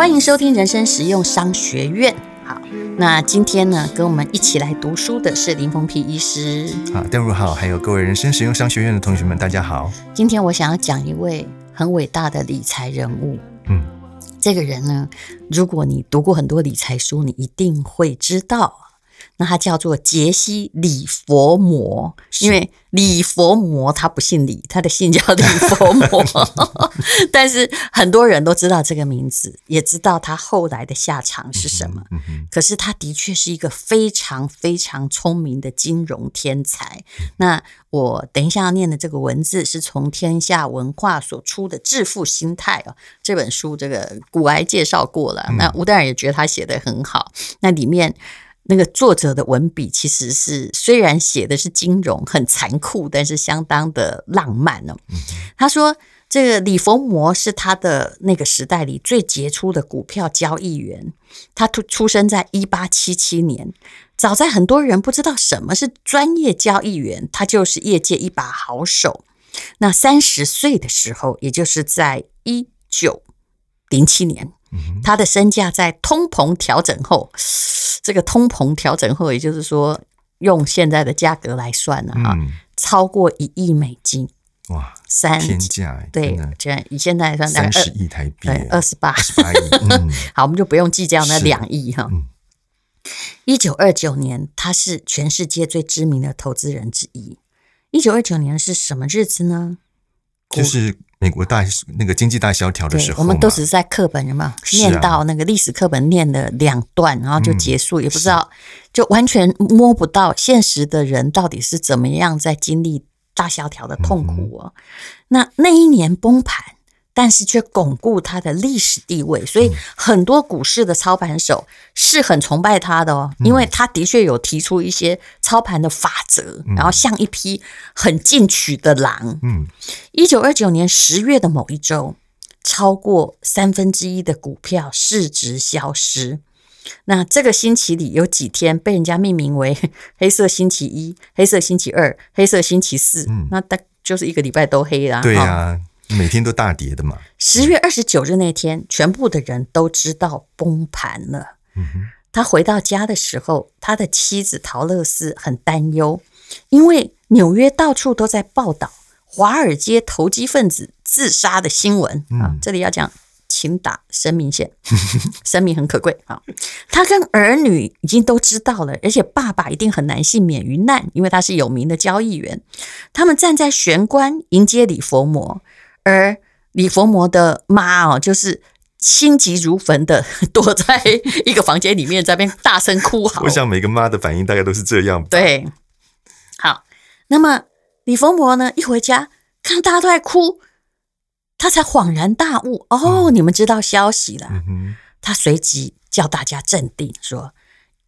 欢迎收听人生实用商学院。好，那今天呢，跟我们一起来读书的是林峰皮医师。好，邓如好，还有各位人生实用商学院的同学们，大家好。今天我想要讲一位很伟大的理财人物。嗯，这个人呢，如果你读过很多理财书，你一定会知道。那他叫做杰西·李佛摩，因为李佛摩他不姓李，他的姓叫李佛摩。但是很多人都知道这个名字，也知道他后来的下场是什么。可是他的确是一个非常非常聪明的金融天才。那我等一下要念的这个文字是从天下文化所出的《致富心态》哦，这本书这个古癌介绍过了。那吴淡如也觉得他写得很好。那里面。那个作者的文笔其实是虽然写的是金融很残酷，但是相当的浪漫哦。他说，这个李佛摩是他的那个时代里最杰出的股票交易员。他出出生在一八七七年，早在很多人不知道什么是专业交易员，他就是业界一把好手。那三十岁的时候，也就是在一九零七年，他的身价在通膨调整后。这个通膨调整后，也就是说，用现在的价格来算了哈，嗯、超过一亿美金，哇，三天价，对，这样以现在来算，三十亿台币，二十八，二十八亿，嗯、好，我们就不用计较那两亿哈。一九二九年，他是全世界最知名的投资人之一。一九二九年是什么日子呢？就是。美国大那个经济大萧条的时候，我们都只是在课本有没有念到那个历史课本念了两段，然后就结束，嗯、也不知道，就完全摸不到现实的人到底是怎么样在经历大萧条的痛苦哦。嗯、那那一年崩盘。但是却巩固他的历史地位，所以很多股市的操盘手是很崇拜他的哦，因为他的确有提出一些操盘的法则，然后像一匹很进取的狼。嗯，一九二九年十月的某一周，超过三分之一的股票市值消失。那这个星期里有几天被人家命名为“黑色星期一”、“黑色星期二”、“黑色星期四”。那大就是一个礼拜都黑啦。对呀。每天都大跌的嘛。十月二十九日那天，全部的人都知道崩盘了。嗯哼。他回到家的时候，他的妻子陶乐斯很担忧，因为纽约到处都在报道华尔街投机分子自杀的新闻。嗯、啊，这里要讲，请打生命线，生命很可贵啊。他跟儿女已经都知道了，而且爸爸一定很难幸免于难，因为他是有名的交易员。他们站在玄关迎接李佛摩。而李佛摩的妈哦，就是心急如焚的 躲在一个房间里面，在那边大声哭嚎。我想每个妈的反应大概都是这样。对，好，那么李佛摩呢，一回家看到大家都在哭，他才恍然大悟。哦，你们知道消息了。嗯。他随即叫大家镇定，说：“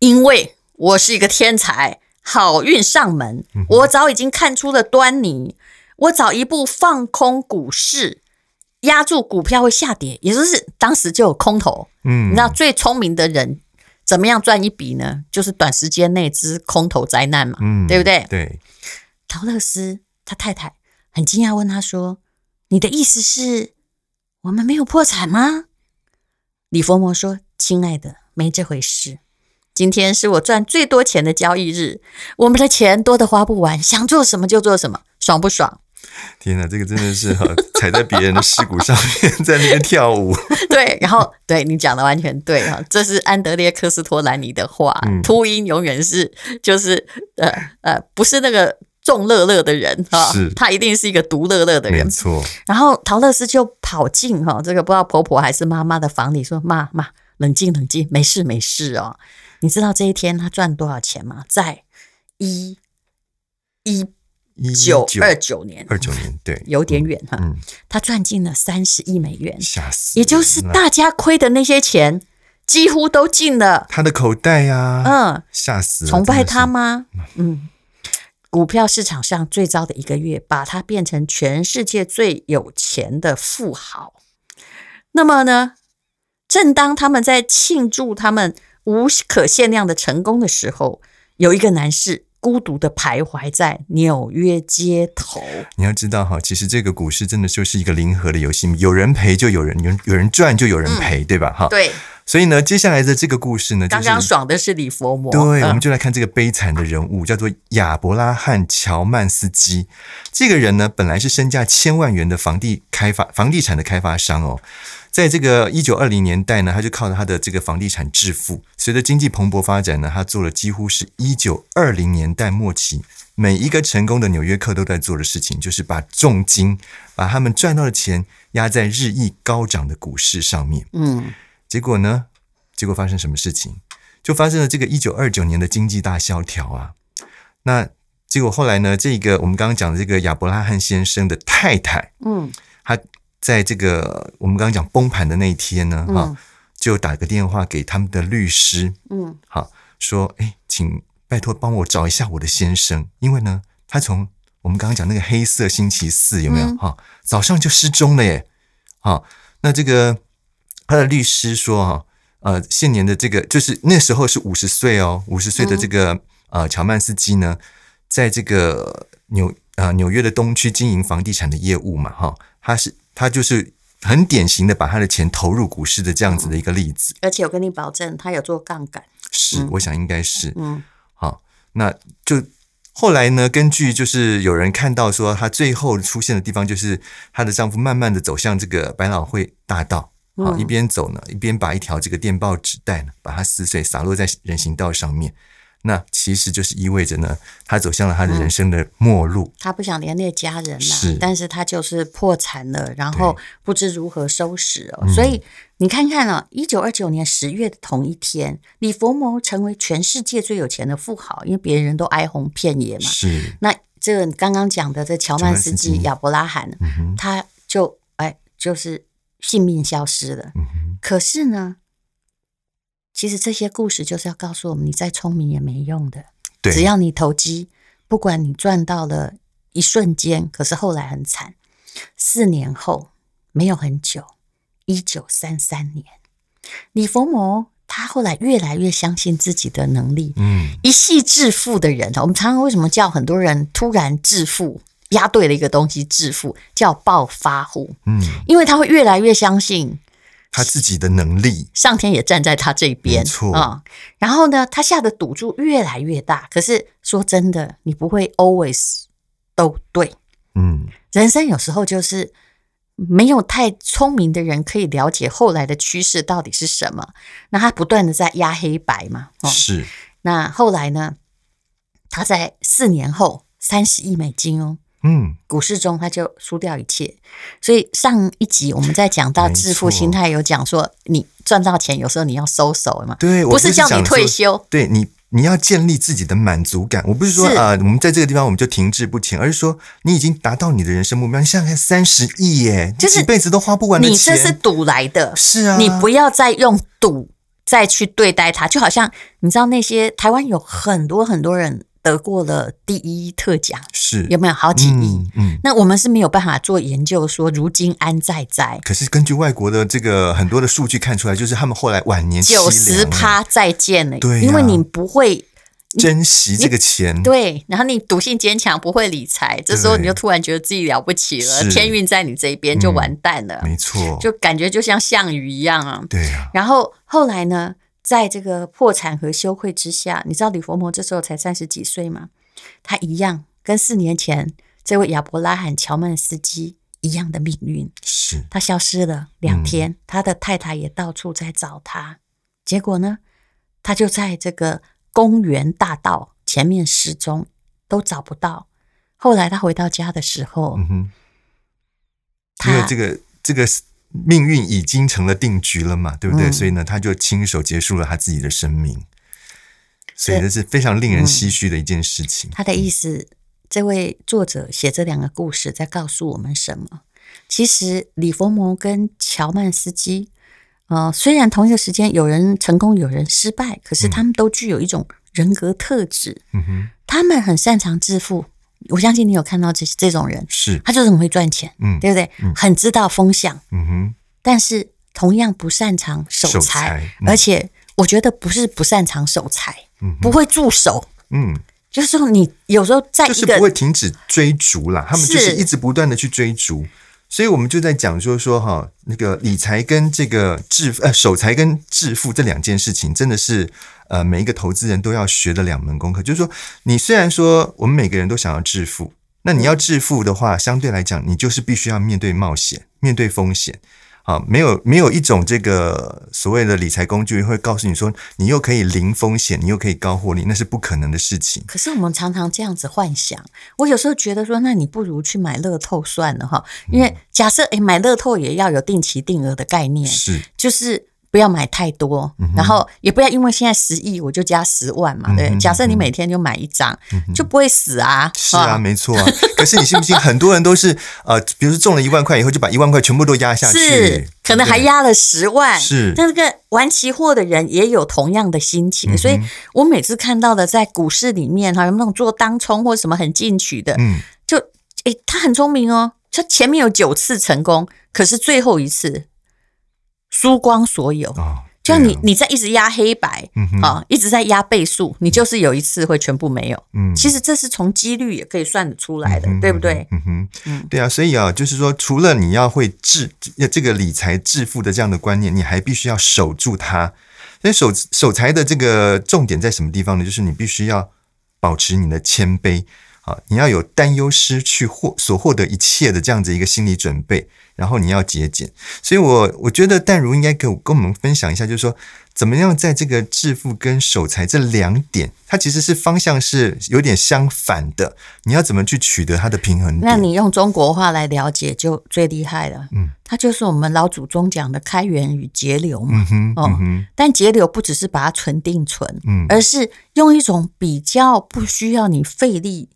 因为我是一个天才，好运上门，我早已经看出了端倪。”我早一步放空股市，压住股票会下跌，也就是当时就有空头。嗯，你知道最聪明的人怎么样赚一笔呢？就是短时间内之空头灾难嘛，嗯，对不对？对。陶乐斯他太太很惊讶，问他说：“你的意思是我们没有破产吗？”李佛摩说：“亲爱的，没这回事。今天是我赚最多钱的交易日，我们的钱多的花不完，想做什么就做什么，爽不爽？”天哪，这个真的是哈，踩在别人的尸骨上面，在那边跳舞。对，然后对你讲的完全对哈，这是安德烈·科斯托兰尼的话，秃鹰、嗯、永远是就是呃呃，不是那个众乐乐的人哈，是他一定是一个独乐乐的人。没错。然后陶乐斯就跑进哈，这个不知道婆婆还是妈妈的房里说：“妈妈，冷静冷静，没事没事哦。你知道这一天他赚多少钱吗？在一一。”一九二九年，二九年，对，有点远哈。嗯，他赚进了三十亿美元，吓死！也就是大家亏的那些钱，几乎都进了他的口袋呀。嗯，吓死！崇拜他吗？嗯，股票市场上最糟的一个月，把他变成全世界最有钱的富豪。那么呢，正当他们在庆祝他们无可限量的成功的时候，有一个男士。孤独的徘徊在纽约街头。你要知道哈，其实这个股市真的就是一个零和的游戏，有人赔就有人有有人赚就有人赔，嗯、对吧？哈，对。所以呢，接下来的这个故事呢，刚刚爽的是李佛摩，对，嗯、我们就来看这个悲惨的人物，叫做亚伯拉罕·乔曼斯基。这个人呢，本来是身价千万元的房地开发房地产的开发商哦，在这个一九二零年代呢，他就靠着他的这个房地产致富。随着经济蓬勃发展呢，他做了几乎是一九二零年代末期每一个成功的纽约客都在做的事情，就是把重金把他们赚到的钱压在日益高涨的股市上面。嗯。结果呢？结果发生什么事情？就发生了这个一九二九年的经济大萧条啊。那结果后来呢？这个我们刚刚讲的这个亚伯拉罕先生的太太，嗯，他在这个我们刚刚讲崩盘的那一天呢，哈、嗯，就打个电话给他们的律师，嗯，好，说，哎，请拜托帮我找一下我的先生，因为呢，他从我们刚刚讲那个黑色星期四有没有？哈、嗯，早上就失踪了耶。好，那这个。他的律师说：“哈，呃，现年的这个就是那时候是五十岁哦，五十岁的这个呃乔曼斯基呢，在这个纽呃纽约的东区经营房地产的业务嘛，哈，他是他就是很典型的把他的钱投入股市的这样子的一个例子。而且我跟你保证，他有做杠杆。是，我想应该是，嗯，好，那就后来呢，根据就是有人看到说，她最后出现的地方就是她的丈夫慢慢的走向这个百老汇大道。”好，一边走呢，一边把一条这个电报纸带呢，把它撕碎，洒落在人行道上面。那其实就是意味着呢，他走向了他的人生的末路。嗯、他不想连累家人了，是，但是他就是破产了，然后不知如何收拾哦。所以你看看啊，一九二九年十月的同一天，李佛摩成为全世界最有钱的富豪，因为别人都哀鸿遍野嘛。是。那这个刚刚讲的这乔曼斯基亚伯拉罕，嗯、他就哎就是。性命消失了，可是呢，其实这些故事就是要告诉我们：你再聪明也没用的。对，只要你投机，不管你赚到了一瞬间，可是后来很惨。四年后，没有很久，一九三三年，李佛摩他后来越来越相信自己的能力，嗯，一系致富的人，我们常常为什么叫很多人突然致富？押对了一个东西致富，叫暴发户。嗯，因为他会越来越相信他自己的能力，上天也站在他这边，没错啊、嗯。然后呢，他下的赌注越来越大。可是说真的，你不会 always 都对。嗯，人生有时候就是没有太聪明的人可以了解后来的趋势到底是什么。那他不断的在压黑白嘛。嗯、是。那后来呢？他在四年后三十亿美金哦。嗯，股市中他就输掉一切，所以上一集我们在讲到致富心态，有讲说你赚到钱，有时候你要收手嘛，对，不是叫你退休，对你你要建立自己的满足感。我不是说啊、呃，我们在这个地方我们就停滞不前，而是说你已经达到你的人生目标。你想想看，三十亿耶，就是几辈子都花不完的钱，你这是赌来的，是啊，你不要再用赌再去对待它，就好像你知道那些台湾有很多很多人。得过了第一特奖，是。有没有好几亿？嗯，嗯，那我们是没有办法做研究，说如今安在在。可是根据外国的这个很多的数据看出来，就是他们后来晚年九十趴再见了，对、啊，因为你不会珍惜这个钱，对，然后你赌性坚强，不会理财，这时候你就突然觉得自己了不起了，天运在你这边就完蛋了，嗯、没错，就感觉就像项羽一样啊，对啊。然后后来呢？在这个破产和羞愧之下，你知道李佛摩这时候才三十几岁吗？他一样跟四年前这位亚伯拉罕·乔曼斯基一样的命运。是，他消失了两天，嗯，他的太太也到处在找他，结果呢，他就在这个公园大道前面失踪，都找不到。后来他回到家的时候，嗯哼，因为这个这个命运已经成了定局了嘛，对不对？嗯、所以呢，他就亲手结束了他自己的生命，所以这是非常令人唏嘘的一件事情。嗯、他的意思，这位作者写这两个故事，在告诉我们什么？其实李佛摩跟乔曼斯基，呃，虽然同一个时间有人成功，有人失败，可是他们都具有一种人格特质。嗯哼，他们很擅长致富。我相信你有看到这这种人，是他就是很会赚钱，嗯，对不对？嗯、很知道风向，嗯哼。但是同样不擅长守财，而且我觉得不是不擅长守财，嗯，不会驻守，嗯，就是说你有时候在就是不会停止追逐啦，他们就是一直不断的去追逐。所以我们就在讲说说哈，那个理财跟这个致富呃守财跟致富这两件事情，真的是呃每一个投资人都要学的两门功课。就是说，你虽然说我们每个人都想要致富，那你要致富的话，相对来讲，你就是必须要面对冒险，面对风险。啊，没有没有一种这个所谓的理财工具会告诉你说，你又可以零风险，你又可以高获利，那是不可能的事情。可是我们常常这样子幻想，我有时候觉得说，那你不如去买乐透算了哈，因为假设诶买乐透也要有定期定额的概念，是就是。不要买太多，然后也不要因为现在十亿我就加十万嘛。对，假设你每天就买一张，就不会死啊。是啊，没错啊。可是你信不信，很多人都是呃，比如说中了一万块以后，就把一万块全部都压下去，是可能还压了十万。是，但这个玩期货的人也有同样的心情，所以我每次看到的在股市里面哈，有那种做当冲或什么很进取的，嗯，就诶，他很聪明哦，他前面有九次成功，可是最后一次。输光所有，哦、就像你，你在一直压黑白，啊、嗯哦，一直在压倍数，你就是有一次会全部没有。嗯，其实这是从几率也可以算得出来的，嗯、对不对？嗯哼，嗯，对啊，所以啊，就是说，除了你要会致这个理财致富的这样的观念，你还必须要守住它。所以守守财的这个重点在什么地方呢？就是你必须要保持你的谦卑。啊，你要有担忧失去获所获得一切的这样子一个心理准备，然后你要节俭。所以我，我我觉得淡如应该跟跟我们分享一下，就是说怎么样在这个致富跟守财这两点，它其实是方向是有点相反的。你要怎么去取得它的平衡点？那你用中国话来了解就最厉害了。嗯，它就是我们老祖宗讲的开源与节流嘛。嗯哼，嗯哼哦，但节流不只是把它存定存，嗯，而是用一种比较不需要你费力。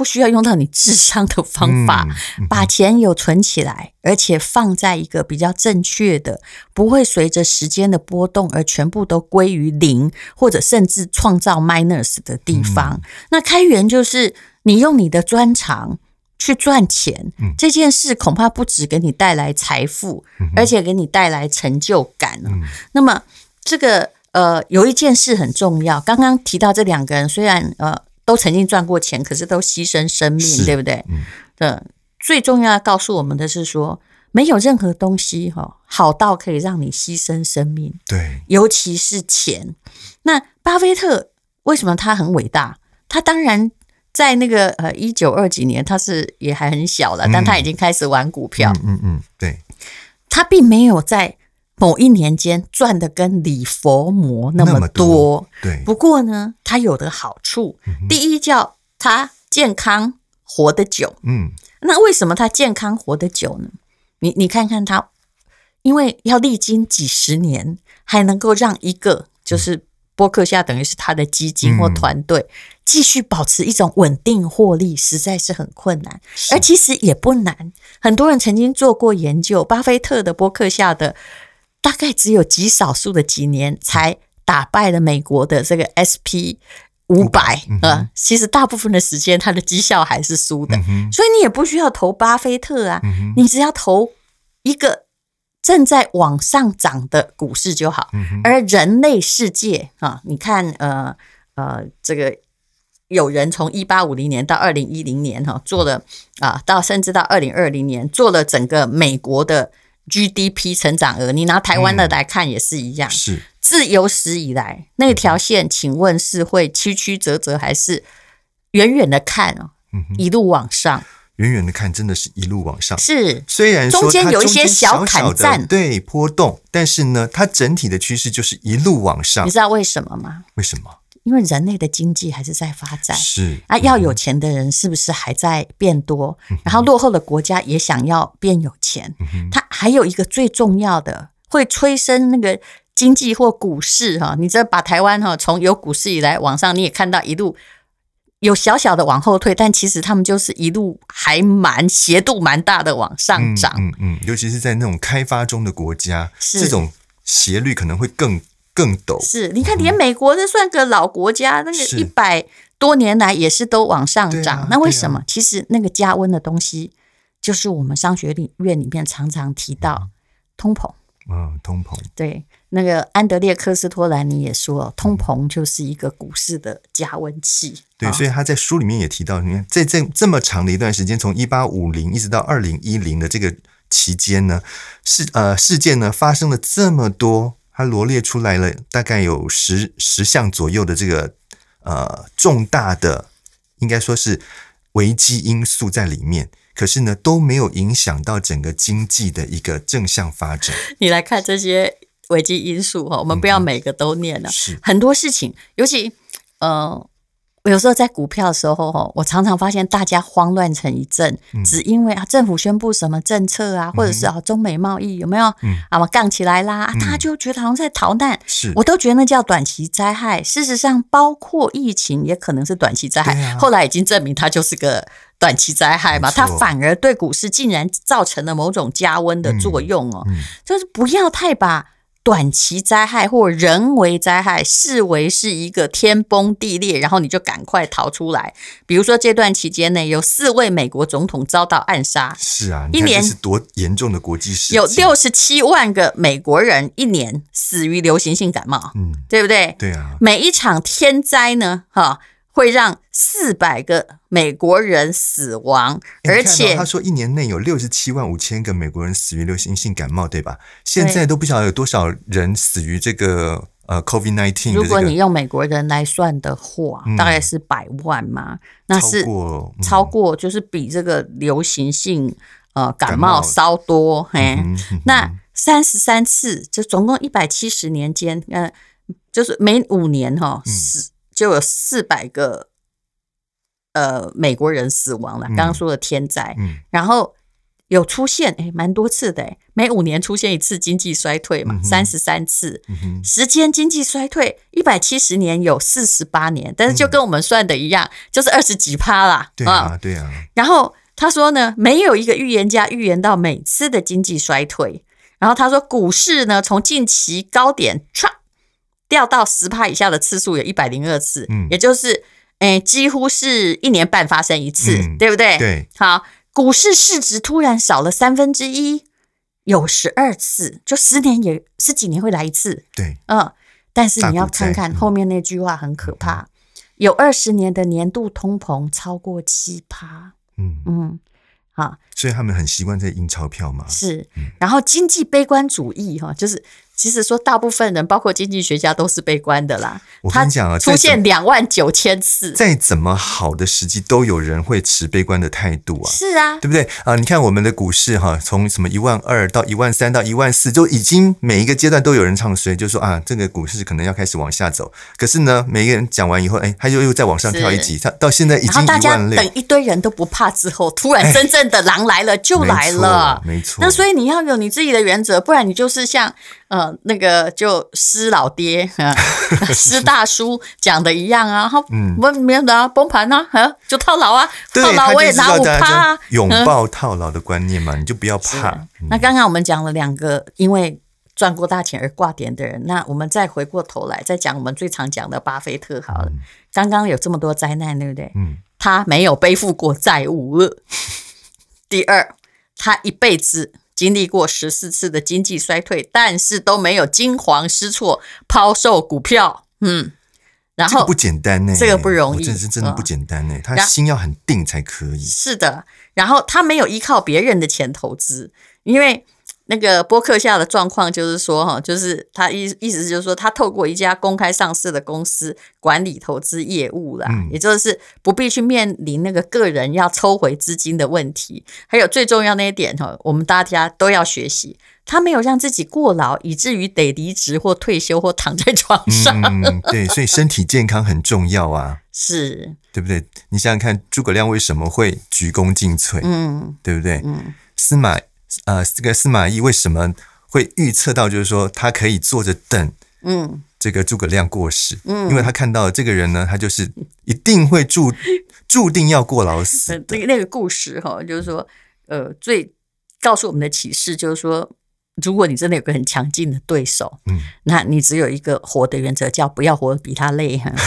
不需要用到你智商的方法，把钱有存起来，而且放在一个比较正确的，不会随着时间的波动而全部都归于零，或者甚至创造 minus 的地方。嗯、那开源就是你用你的专长去赚钱，嗯、这件事恐怕不只给你带来财富，嗯、而且给你带来成就感。嗯、那么这个呃，有一件事很重要，刚刚提到这两个人，虽然呃。都曾经赚过钱，可是都牺牲生命，对不对？嗯，对。最重要要告诉我们的是说，没有任何东西哈好到可以让你牺牲生命。对，尤其是钱。那巴菲特为什么他很伟大？他当然在那个呃一九二几年，他是也还很小了，嗯、但他已经开始玩股票。嗯嗯，嗯，对。他并没有在。某一年间赚的跟李佛魔那么多。不过呢，它有的好处，嗯、第一叫他健康活得久。嗯，那为什么他健康活得久呢？你你看看他，因为要历经几十年，还能够让一个就是波克夏等于是他的基金或团队继续保持一种稳定获利，实在是很困难。而其实也不难，很多人曾经做过研究，巴菲特的波克夏的。大概只有极少数的几年才打败了美国的这个 SP 五百啊，其实大部分的时间它的绩效还是输的，嗯、所以你也不需要投巴菲特啊，嗯、你只要投一个正在往上涨的股市就好。嗯、而人类世界啊，你看呃呃，这个有人从一八五零年到二零一零年哈做了啊，到甚至到二零二零年做了整个美国的。GDP 成长额，你拿台湾的来看也是一样。嗯、是自有史以来那条线，请问是会曲曲折折，还是远远的看哦？嗯、一路往上，远远的看，真的是一路往上。是，虽然说中间有一些小坎站，对波动，但是呢，它整体的趋势就是一路往上。你知道为什么吗？为什么？因为人类的经济还是在发展，是啊，要有钱的人是不是还在变多？嗯、然后落后的国家也想要变有钱。嗯、哼它还有一个最重要的，会催生那个经济或股市哈。你这把台湾哈从有股市以来往上，你也看到一路有小小的往后退，但其实他们就是一路还蛮斜度蛮大的往上涨。嗯嗯，尤其是在那种开发中的国家，是这种斜率可能会更。更陡是，你看，连美国这算个老国家，嗯、那个一百多年来也是都往上涨。啊、那为什么？啊、其实那个加温的东西，就是我们商学院里面常常提到通膨。嗯，通膨。对，那个安德烈科斯托兰尼也说，通膨就是一个股市的加温器。对，所以他在书里面也提到，你看在这这么长的一段时间，从一八五零一直到二零一零的这个期间呢，事呃事件呢发生了这么多，他罗列出来了大概有十十项左右的这个呃重大的，应该说是危机因素在里面。可是呢，都没有影响到整个经济的一个正向发展。你来看这些。危机因素哈，我们不要每个都念了。嗯、是很多事情，尤其呃，有时候在股票的时候哈，我常常发现大家慌乱成一阵，嗯、只因为啊政府宣布什么政策啊，或者是啊中美贸易有没有、嗯、啊嘛杠起来啦，他就觉得好像在逃难。是，我都觉得那叫短期灾害。事实上，包括疫情也可能是短期灾害。啊、后来已经证明它就是个短期灾害嘛，它反而对股市竟然造成了某种加温的作用哦。嗯嗯、就是不要太把。短期灾害或人为灾害视为是一个天崩地裂，然后你就赶快逃出来。比如说这段期间内有四位美国总统遭到暗杀，是啊，一年是多严重的国际事件，有六十七万个美国人一年死于流行性感冒，嗯，对不对？对啊，每一场天灾呢，哈。会让四百个美国人死亡，而且他说一年内有六十七万五千个美国人死于流行性感冒，对吧？现在都不晓得有多少人死于这个呃 COVID nineteen。如果你用美国人来算的话，大概是百万嘛？那是超过，就是比这个流行性呃感冒稍多。嘿，那三十三次，就总共一百七十年间，嗯，就是每五年哈死。就有四百个呃美国人死亡了，刚刚说的天灾，然后有出现哎，蛮多次的，每五年出现一次经济衰退嘛，三十三次，时间经济衰退一百七十年有四十八年，但是就跟我们算的一样，嗯、就是二十几趴啦，对啊，对啊。然后他说呢，没有一个预言家预言到每次的经济衰退，然后他说股市呢从近期高点掉到十趴以下的次数有一百零二次，嗯，也就是，诶，几乎是一年半发生一次，嗯、对不对？对，好，股市市值突然少了三分之一，有十二次，就十年也十几年会来一次，对，嗯，但是你要看看后面那句话很可怕，嗯、有二十年的年度通膨超过七趴，嗯。嗯，好，所以他们很习惯在印钞票嘛，是，然后经济悲观主义哈，就是。其实说，大部分人，包括经济学家，都是悲观的啦。我跟你讲啊，出现两万九千次，再怎么好的时机，都有人会持悲观的态度啊。是啊，对不对啊？你看我们的股市哈，从什么一万二到一万三到一万四，就已经每一个阶段都有人唱衰，就说啊，这个股市可能要开始往下走。可是呢，每一个人讲完以后，哎，他又又再往上跳一级，他到现在已经一万六。等一堆人都不怕之后，突然真正的狼来了就来了，没错。没错。那所以你要有你自己的原则，不然你就是像。呃，那个就施老爹啊，施大叔讲的一样啊，哈，我没有的崩盘啊，啊，就套牢啊，套牢我也拿五趴啊，拥抱套牢的观念嘛，你就不要怕。那刚刚我们讲了两个因为赚过大钱而挂点的人，那我们再回过头来再讲我们最常讲的巴菲特好了。刚刚有这么多灾难，对不对？嗯，他没有背负过债务。第二，他一辈子。经历过十四次的经济衰退，但是都没有惊慌失措抛售股票。嗯，然后不简单呢，这个不容易，这是真的不简单呢。他心要很定才可以。是的，然后他没有依靠别人的钱投资，因为。那个波克夏的状况就是说，哈，就是他意意思就是说，他透过一家公开上市的公司管理投资业务啦，嗯、也就是不必去面临那个个人要抽回资金的问题。还有最重要那一点哈，我们大家都要学习，他没有让自己过劳，以至于得离职或退休或躺在床上。嗯，对，所以身体健康很重要啊，是对不对？你想想看，诸葛亮为什么会鞠躬尽瘁？嗯，对不对？嗯，司马。呃，这个司马懿为什么会预测到，就是说他可以坐着等，嗯，这个诸葛亮过世，嗯，因为他看到这个人呢，他就是一定会注 注定要过劳死。那个那个故事哈，就是说，呃，最告诉我们的启示就是说，如果你真的有个很强劲的对手，嗯，那你只有一个活的原则，叫不要活得比他累哈。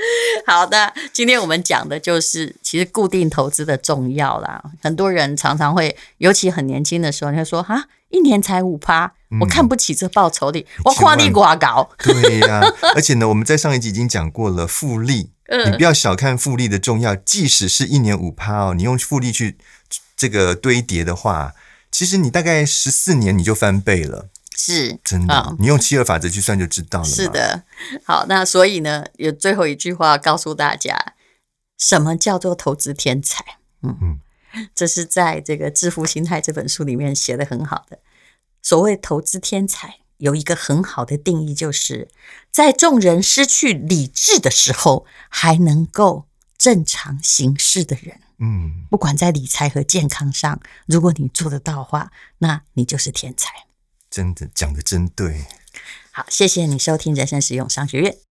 好的，今天我们讲的就是其实固定投资的重要啦。很多人常常会，尤其很年轻的时候，你会说哈，一年才五趴，我看不起这报酬率，嗯、我夸你寡高。对呀、啊，而且呢，我们在上一集已经讲过了复利，你不要小看复利的重要。即使是一年五趴哦，你用复利去这个堆叠的话，其实你大概十四年你就翻倍了。是真的，哦、你用七二法则去算就知道了。是的，好，那所以呢，有最后一句话告诉大家，什么叫做投资天才？嗯嗯，这是在这个《致富心态》这本书里面写的很好的。所谓投资天才，有一个很好的定义，就是在众人失去理智的时候，还能够正常行事的人。嗯，不管在理财和健康上，如果你做得到的话，那你就是天才。真的讲的真对，好，谢谢你收听人生实用商学院。